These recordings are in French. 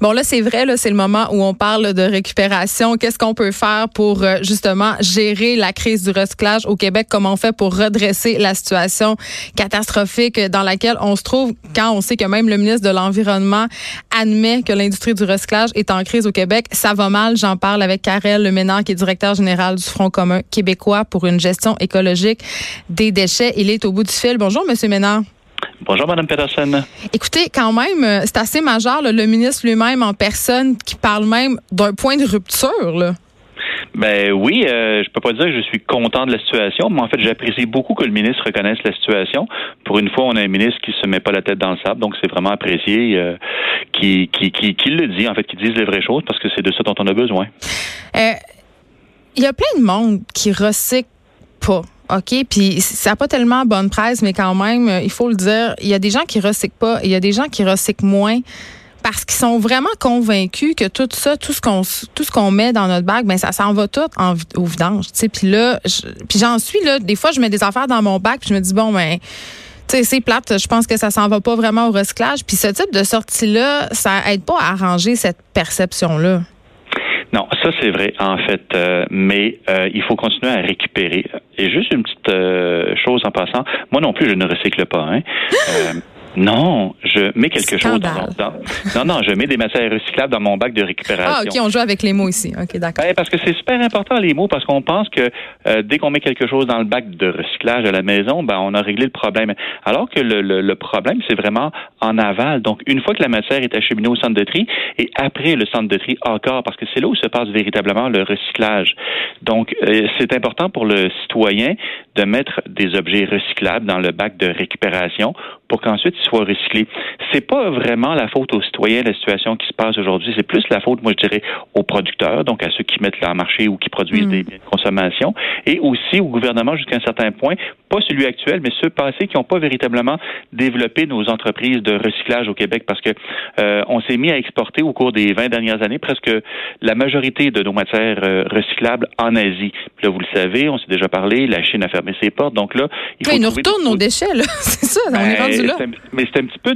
Bon, là, c'est vrai, là, c'est le moment où on parle de récupération. Qu'est-ce qu'on peut faire pour euh, justement gérer la crise du recyclage au Québec? Comment on fait pour redresser la situation catastrophique dans laquelle on se trouve quand on sait que même le ministre de l'Environnement admet que l'industrie du recyclage est en crise au Québec? Ça va mal. J'en parle avec Karel Leménard, qui est directeur général du Front commun québécois pour une gestion écologique des déchets. Il est au bout du fil. Bonjour, Monsieur Ménard. Bonjour, Mme Peterson. Écoutez, quand même, euh, c'est assez majeur, le ministre lui-même en personne qui parle même d'un point de rupture. Là. Ben oui, euh, je peux pas dire que je suis content de la situation, mais en fait, j'apprécie beaucoup que le ministre reconnaisse la situation. Pour une fois, on a un ministre qui se met pas la tête dans le sable, donc c'est vraiment apprécié euh, qui, qui, qui, qui, le dit, en fait, qui dise les vraies choses, parce que c'est de ça dont on a besoin. Euh, il y a plein de monde qui recycle pas. OK, puis ça n'a pas tellement bonne presse, mais quand même, il faut le dire, il y a des gens qui recyclent pas, il y a des gens qui recyclent moins parce qu'ils sont vraiment convaincus que tout ça, tout ce qu'on tout ce qu'on met dans notre bac, ben ça s'en va tout en, au vidange. Puis là, puis j'en suis là, des fois je mets des affaires dans mon bac, puis je me dis bon ben c'est plate, je pense que ça s'en va pas vraiment au recyclage. Puis ce type de sortie-là, ça aide pas à arranger cette perception-là. Non, ça c'est vrai en fait, euh, mais euh, il faut continuer à récupérer. Et juste une petite euh, chose en passant, moi non plus je ne recycle pas. Hein. Non, je mets quelque chose dans, dans, Non, non, je mets des matières recyclables dans mon bac de récupération. Ah, OK, on joue avec les mots ici. OK, d'accord. Ben, parce que c'est super important, les mots, parce qu'on pense que euh, dès qu'on met quelque chose dans le bac de recyclage à la maison, ben, on a réglé le problème. Alors que le, le, le problème, c'est vraiment en aval. Donc, une fois que la matière est acheminée au centre de tri, et après le centre de tri encore, parce que c'est là où se passe véritablement le recyclage. Donc, euh, c'est important pour le citoyen de mettre des objets recyclables dans le bac de récupération pour qu'ensuite ils soient recyclés. C'est pas vraiment la faute aux citoyens la situation qui se passe aujourd'hui, c'est plus la faute, moi je dirais, aux producteurs, donc à ceux qui mettent leur marché ou qui produisent mm. des biens de consommation, et aussi au gouvernement jusqu'à un certain point, pas celui actuel, mais ceux passés qui n'ont pas véritablement développé nos entreprises de recyclage au Québec, parce que euh, on s'est mis à exporter au cours des 20 dernières années presque la majorité de nos matières euh, recyclables en Asie. Puis là, vous le savez, on s'est déjà parlé, la Chine a fermé ses portes, donc là, il faut. nous retourne nos déchets, là. c'est ça, on est rendu là. Mais c'est un petit peu.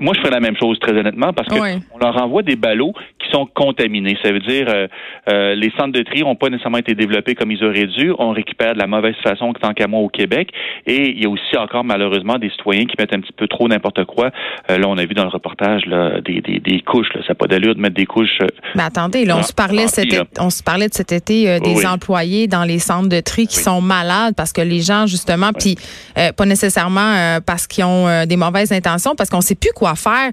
moi, je ferais la même chose, très honnêtement, parce qu'on on leur envoie des ballots qui sont contaminés. Ça veut dire euh, euh, les centres de tri n'ont pas nécessairement été développés comme ils auraient dû. On récupère de la mauvaise façon tant qu'à moi au Québec. Et il y a aussi encore malheureusement des citoyens qui mettent un petit peu trop n'importe quoi. Euh, là, on a vu dans le reportage là, des, des, des couches. Là. Ça n'a pas d'allure de mettre des couches. Mais attendez, là, on se parlait cet on se parlait de cet été des employés dans les centres de tri qui sont malades parce que les gens justement, puis pas nécessairement parce qu'ils ont des mauvaises intentions, parce qu'on sait plus quoi faire.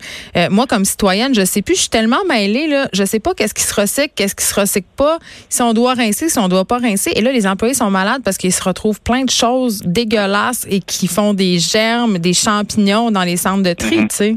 moi, comme citoyenne, je sais plus. Je suis tellement mêlée là je sais pas qu'est-ce qui se recycle, qu'est-ce qui se recycle pas, si on doit rincer, si on doit pas rincer. Et là, les employés sont malades parce qu'ils se retrouvent plein de choses dégueulasses et qui font des germes, des champignons dans les centres de tri, mhm. tu sais.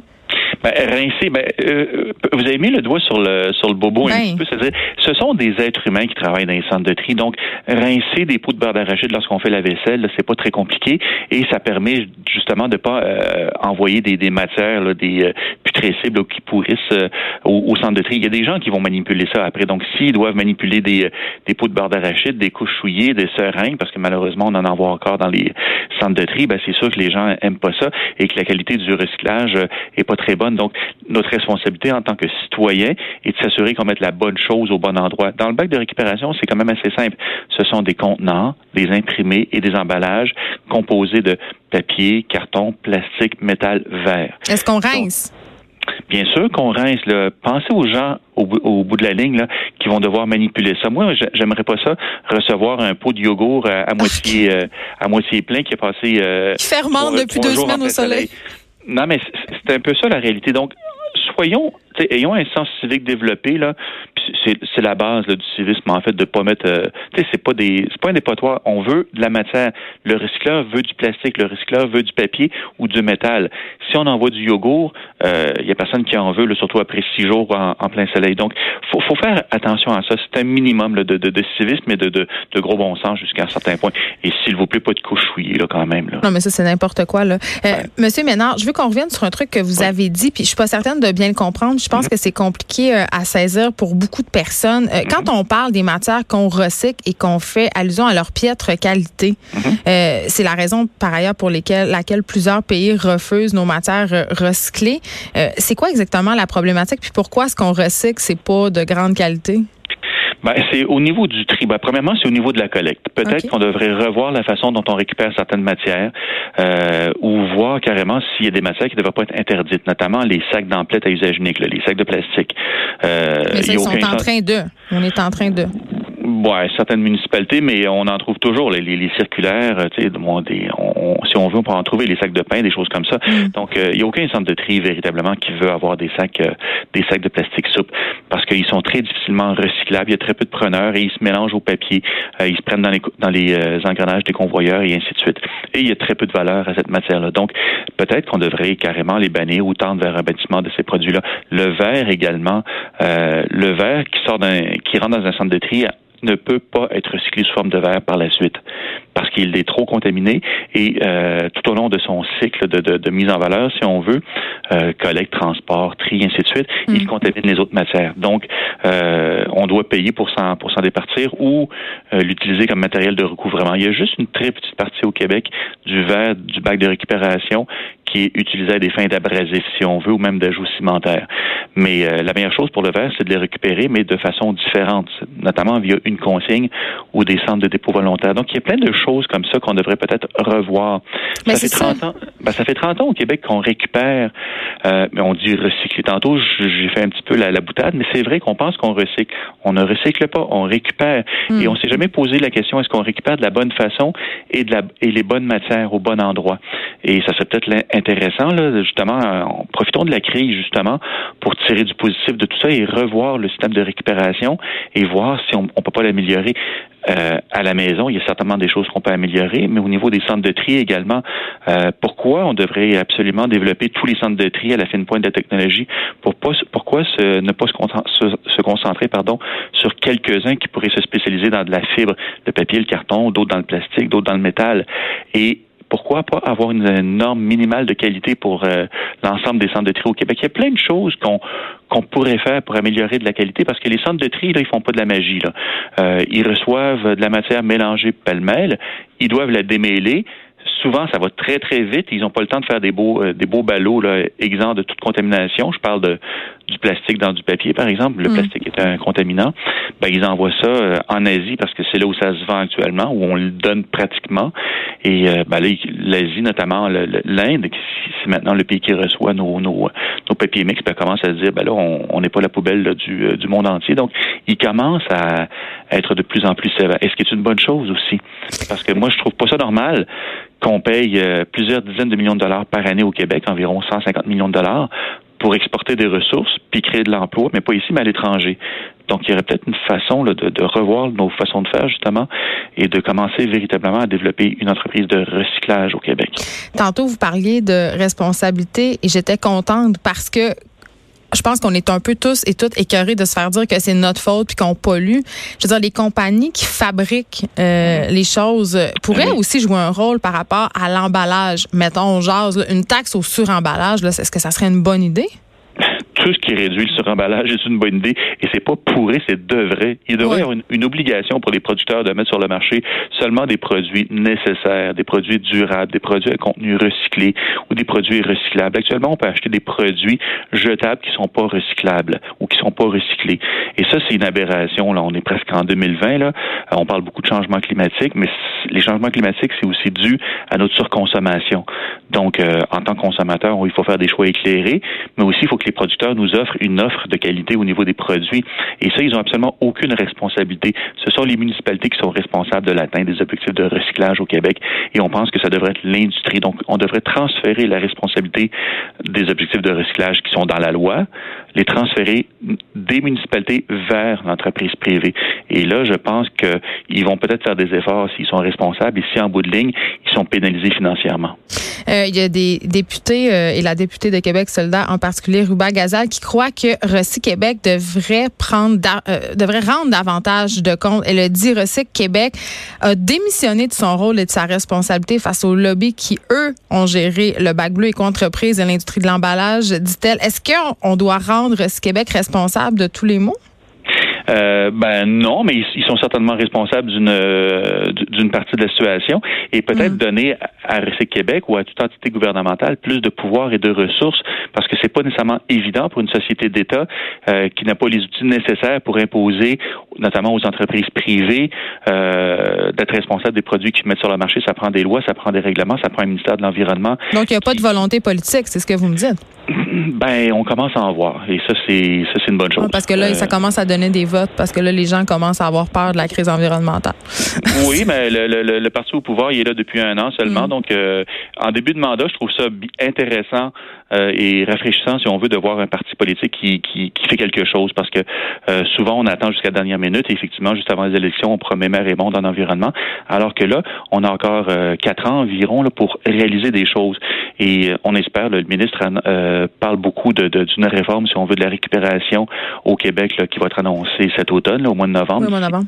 Ben, rincer, ben, euh, vous avez mis le doigt sur le sur le bobo un ben. petit peu. C'est-à-dire, ce sont des êtres humains qui travaillent dans les centres de tri. Donc, rincer des pots de beurre d'arachide lorsqu'on fait la vaisselle, c'est pas très compliqué et ça permet justement de pas euh, envoyer des, des matières, là, des euh, putrescibles qui pourrissent euh, au, au, centre de tri. Il y a des gens qui vont manipuler ça après. Donc, s'ils doivent manipuler des, des pots de beurre d'arachide, des couches souillées, des seringues, parce que malheureusement, on en envoie encore dans les centres de tri, ben, c'est sûr que les gens aiment pas ça et que la qualité du recyclage est pas très bonne donc, notre responsabilité en tant que citoyen est de s'assurer qu'on mette la bonne chose au bon endroit. Dans le bac de récupération, c'est quand même assez simple. Ce sont des contenants, des imprimés et des emballages composés de papier, carton, plastique, métal, verre. Est-ce qu'on rince? Bien sûr qu'on rince. Là. Pensez aux gens au, bout de la ligne là, qui vont devoir manipuler ça. Moi, j'aimerais pas ça recevoir un pot de yogourt à, moitié euh, à moitié plein qui est passé. Euh, qui fermente depuis deux semaines au soleil. Non, mais c'est un peu ça la réalité. Donc, soyons, ayons un sens civique développé là. C'est la base du civisme en fait de pas mettre. Euh, tu sais, c'est pas des, c'est pas un dépotoir. On veut de la matière. Le recycleur veut du plastique. Le recycleur veut du papier ou du métal. Si on envoie du yogourt, il euh, y a personne qui en veut, surtout après six jours en, plein soleil. Donc, faut, faut faire attention à ça. C'est un minimum de, de, de, civisme et de, de, de gros bon sens jusqu'à un certain point. Et s'il vous plaît, pas de couchouiller là quand même. Là. Non, mais ça c'est n'importe quoi là. Euh, Monsieur Ménard, je veux qu'on revienne sur un truc que vous avez dit, puis je suis pas certaine de bien le comprendre. Je pense que c'est compliqué euh, à saisir pour beaucoup de personnes. Mm-hmm. Quand on parle des matières qu'on recycle et qu'on fait allusion à leur piètre qualité, mm-hmm. c'est la raison par ailleurs pour lesquelles, laquelle plusieurs pays refusent nos matières recyclées. c'est quoi exactement la problématique? Puis pourquoi est-ce qu'on recycle? C'est pas de grande qualité? Ben, c'est au niveau du tri. Ben, premièrement, c'est au niveau de la collecte. Peut-être qu'on devrait revoir la façon dont on récupère certaines matières euh, ou voir carrément s'il y a des matières qui ne devraient pas être interdites, notamment les sacs d'emplettes à usage unique, les sacs de plastique. Euh, mais ça, ils sont en train de. On est en train de. Ouais, certaines municipalités, mais on en trouve toujours les, les, circulaires. Tu sais, des, on, si on veut, on peut en trouver les sacs de pain, des choses comme ça. Mm. Donc, euh, il n'y a aucun centre de tri véritablement qui veut avoir des sacs, euh, des sacs de plastique souple parce qu'ils sont très difficilement recyclables. Il y a très peu de preneurs et ils se mélangent au papier. Euh, ils se prennent dans les dans les engrenages des convoyeurs et ainsi de suite. Et il y a très peu de valeur à cette matière-là. Donc, peut-être qu'on devrait carrément les bannir ou tendre vers un bâtiment de ces produits-là. Le verre également, le verre qui sort d'un, qui rentre dans un centre de tri ne peut pas être recyclé sous forme de verre par la suite parce qu'il est trop contaminé et euh, tout au long de son cycle de, de, de, mise en valeur, si on veut, euh, collecte, transport, tri, ainsi de suite, il mm. contamine les autres matières. Donc, euh, on doit payer pour s'en pour s'en départir ou euh, l'utiliser comme matériel de recouvrement. Il y a juste une très petite partie au Québec du verre du bac de récupération qui est utilisé à des fins d'abrasif, si on veut, ou même d'ajout cimentaire. Mais euh, la meilleure chose pour le verre, c'est de les récupérer, mais de façon différente, notamment via une consigne ou des centres de dépôt volontaire. Donc, il y a plein de choses comme ça qu'on devrait peut-être revoir. Mais ça fait 30 ans. Ben, ça fait 30 ans au Québec qu'on récupère, euh, on dit recycler. Tantôt, j'ai fait un petit peu la, la boutade, mais c'est vrai qu'on pense qu'on recycle. On ne recycle pas, on récupère. Hmm. Et on s'est jamais posé la question est-ce qu'on récupère de la bonne façon et de la et les bonnes matières au bon endroit? Et ça serait peut-être intéressant, là, justement, en, profitons de la crise, justement, pour tirer du positif de tout ça et revoir le système de récupération et voir si on, ne peut pas l'améliorer. Euh, à la maison, il y a certainement des choses qu'on peut améliorer, mais au niveau des centres de tri également, euh, pourquoi on devrait absolument développer tous les centres de tri à la fine pointe de la technologie pour pourquoi ne pas se, concentrer pardon sur quelques-uns qui pourraient se spécialiser dans de la fibre, le papier, le carton, d'autres dans le plastique, d'autres dans le métal et pourquoi pas avoir une, norme minimale de qualité pour euh, l'ensemble des centres de tri au Québec? Il y a plein de choses qu'on pourrait faire pour améliorer de la qualité parce que les centres de tri, là, ils font pas de la magie. Euh, ils reçoivent de la matière mélangée pêle-mêle, ils doivent la démêler souvent, ça va très, très vite. Ils n'ont pas le temps de faire des beaux, euh, des beaux ballots là, de toute contamination. Je parle de, du plastique dans du papier, par exemple. Le mm. plastique est un contaminant. Ben, ils envoient ça euh, en Asie parce que c'est là où ça se vend actuellement, où on le donne pratiquement. Et euh, ben, l'Asie, notamment l'Inde, c'est maintenant le pays qui reçoit nos, nos, nos papiers mix, ben, commence à se dire, ben là, on n'est pas la poubelle du, du monde entier. Donc, ils commencent à être de plus en plus sévères. Est-ce que c'est une bonne chose aussi? Parce que moi, je trouve pas ça normal qu'on paye euh, plusieurs dizaines de millions de dollars par année au Québec, environ 150 millions de dollars, pour exporter des ressources puis créer de l'emploi, mais pas ici, mais à l'étranger. Donc, il y aurait peut-être une façon de, de, revoir nos façons de faire, justement, et de commencer véritablement à développer une entreprise de recyclage au Québec. Tantôt, vous parliez de responsabilité et j'étais contente parce que je pense qu'on est un peu tous et toutes écœurés de se faire dire que c'est notre faute puis qu'on pollue. Je veux dire, les compagnies qui fabriquent euh, les choses pourraient aussi jouer un rôle par rapport à l'emballage. Mettons, jase, une taxe au suremballage, est-ce que ça serait une bonne idée? Tout ce qui réduit le suremballage est une bonne idée et c'est pas pourri, c'est devrait. Il devrait y avoir une, obligation pour les producteurs de mettre sur le marché seulement des produits nécessaires, des produits durables, des produits à contenu recyclé ou des produits recyclables. Actuellement, on peut acheter des produits jetables qui sont pas recyclables ou qui sont pas recyclés. Et ça, c'est une aberration. Là, on est presque en 2020. Là, on parle beaucoup de changement climatique, mais les changements climatiques, c'est aussi dû à notre surconsommation. Donc, euh, en tant que consommateur, il faut faire des choix éclairés, mais aussi il faut que les producteurs nous offrent une offre de qualité au niveau des produits. Et ça, ils n'ont absolument aucune responsabilité. Ce sont les municipalités qui sont responsables de l'atteinte des objectifs de recyclage au Québec. Et on pense que ça devrait être l'industrie. Donc, on devrait transférer la responsabilité des objectifs de recyclage qui sont dans la loi, les transférer des municipalités vers l'entreprise privée. Et là, je pense qu'ils vont peut-être faire des efforts s'ils sont responsables et si, en bout de ligne, ils sont pénalisés financièrement. Euh, il y a des députés euh, et la députée de Québec solidaire, en particulier Ruba Gazal, qui croit que Recyc Québec devrait prendre euh, devrait rendre davantage de compte. Elle a dit Recyc Québec a démissionné de son rôle et de sa responsabilité face aux lobbies qui, eux, ont géré le bac bleu et entreprises et l'industrie de l'emballage, dit-elle. Est-ce qu'on doit rendre Recyc Québec responsable de tous les maux? Euh, ben non, mais ils, sont certainement responsables d'une euh, d'une partie de la situation et peut-être mm. donner à Recyc Québec ou à toute entité gouvernementale plus de pouvoir et de ressources parce que c'est pas nécessairement évident pour une société d'État euh, qui n'a pas les outils nécessaires pour imposer, notamment aux entreprises privées, euh, d'être responsable des produits qu'ils mettent sur le marché. Ça prend des lois, ça prend des règlements, ça prend un ministère de l'Environnement. Donc, il n'y a pas de volonté politique, c'est ce que vous me dites? Ben, on commence à en voir. Et ça, c'est ça, c'est une bonne chose. parce que là, ça euh, commence à donner des votes, parce que là, les gens commencent à avoir peur de la crise environnementale. oui, mais le, le, le, parti au pouvoir, il est là depuis un an seulement. Mm. Donc, euh, en début de mandat, je trouve ça intéressant euh, et rafraîchissant, si on veut, de voir un parti politique qui, qui, qui fait quelque chose. Parce que souvent, on attend jusqu'à la dernière minute. Et effectivement, juste avant les élections, on promet mer et monde en environnement. Alors que là, on a encore quatre ans environ là, pour réaliser des choses. Et on espère, le ministre euh, parle beaucoup d'une de, d'une réforme, si on veut, de la récupération au Québec là, qui va être annoncée cet automne, au mois de novembre. au mois de novembre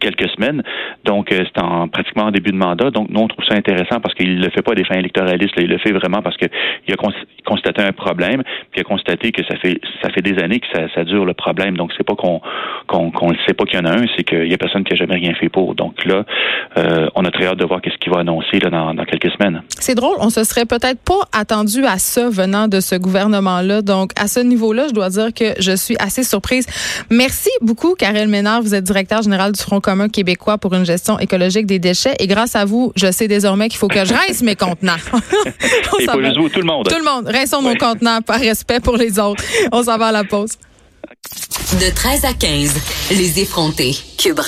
quelques semaine. Donc, euh, c'est en pratiquement en début de mandat. Donc, nous, on trouve ça intéressant parce qu'il ne le fait pas des fins électoralistes. il le fait vraiment parce qu'il a constaté un problème, puis a constaté que ça fait ça fait des années que ça, dure le problème. Donc, c'est pas qu'on qu'on ne sait pas qu'il y en a un, c'est qu'il y a personne qui a jamais rien fait pour. Donc là, euh, on a très hâte de voir qu'est-ce qu'il va annoncer là, dans, dans quelques semaines. C'est drôle, on se serait peut-être pas attendu à ça venant de ce gouvernement-là. Donc, à ce niveau-là, je dois dire que je suis assez surprise. Merci beaucoup, Karel Ménard. Vous êtes directeur général du Front commun québécois pour une gestion écologique des déchets. Et grâce à vous, je sais désormais qu'il faut que je rince mes contenants. Et pour vous, tout le monde. Tout le monde. Rinçons nos contenants par respect pour les autres. On s'en va à la pause. De 13 à 15, les effrontés. Cube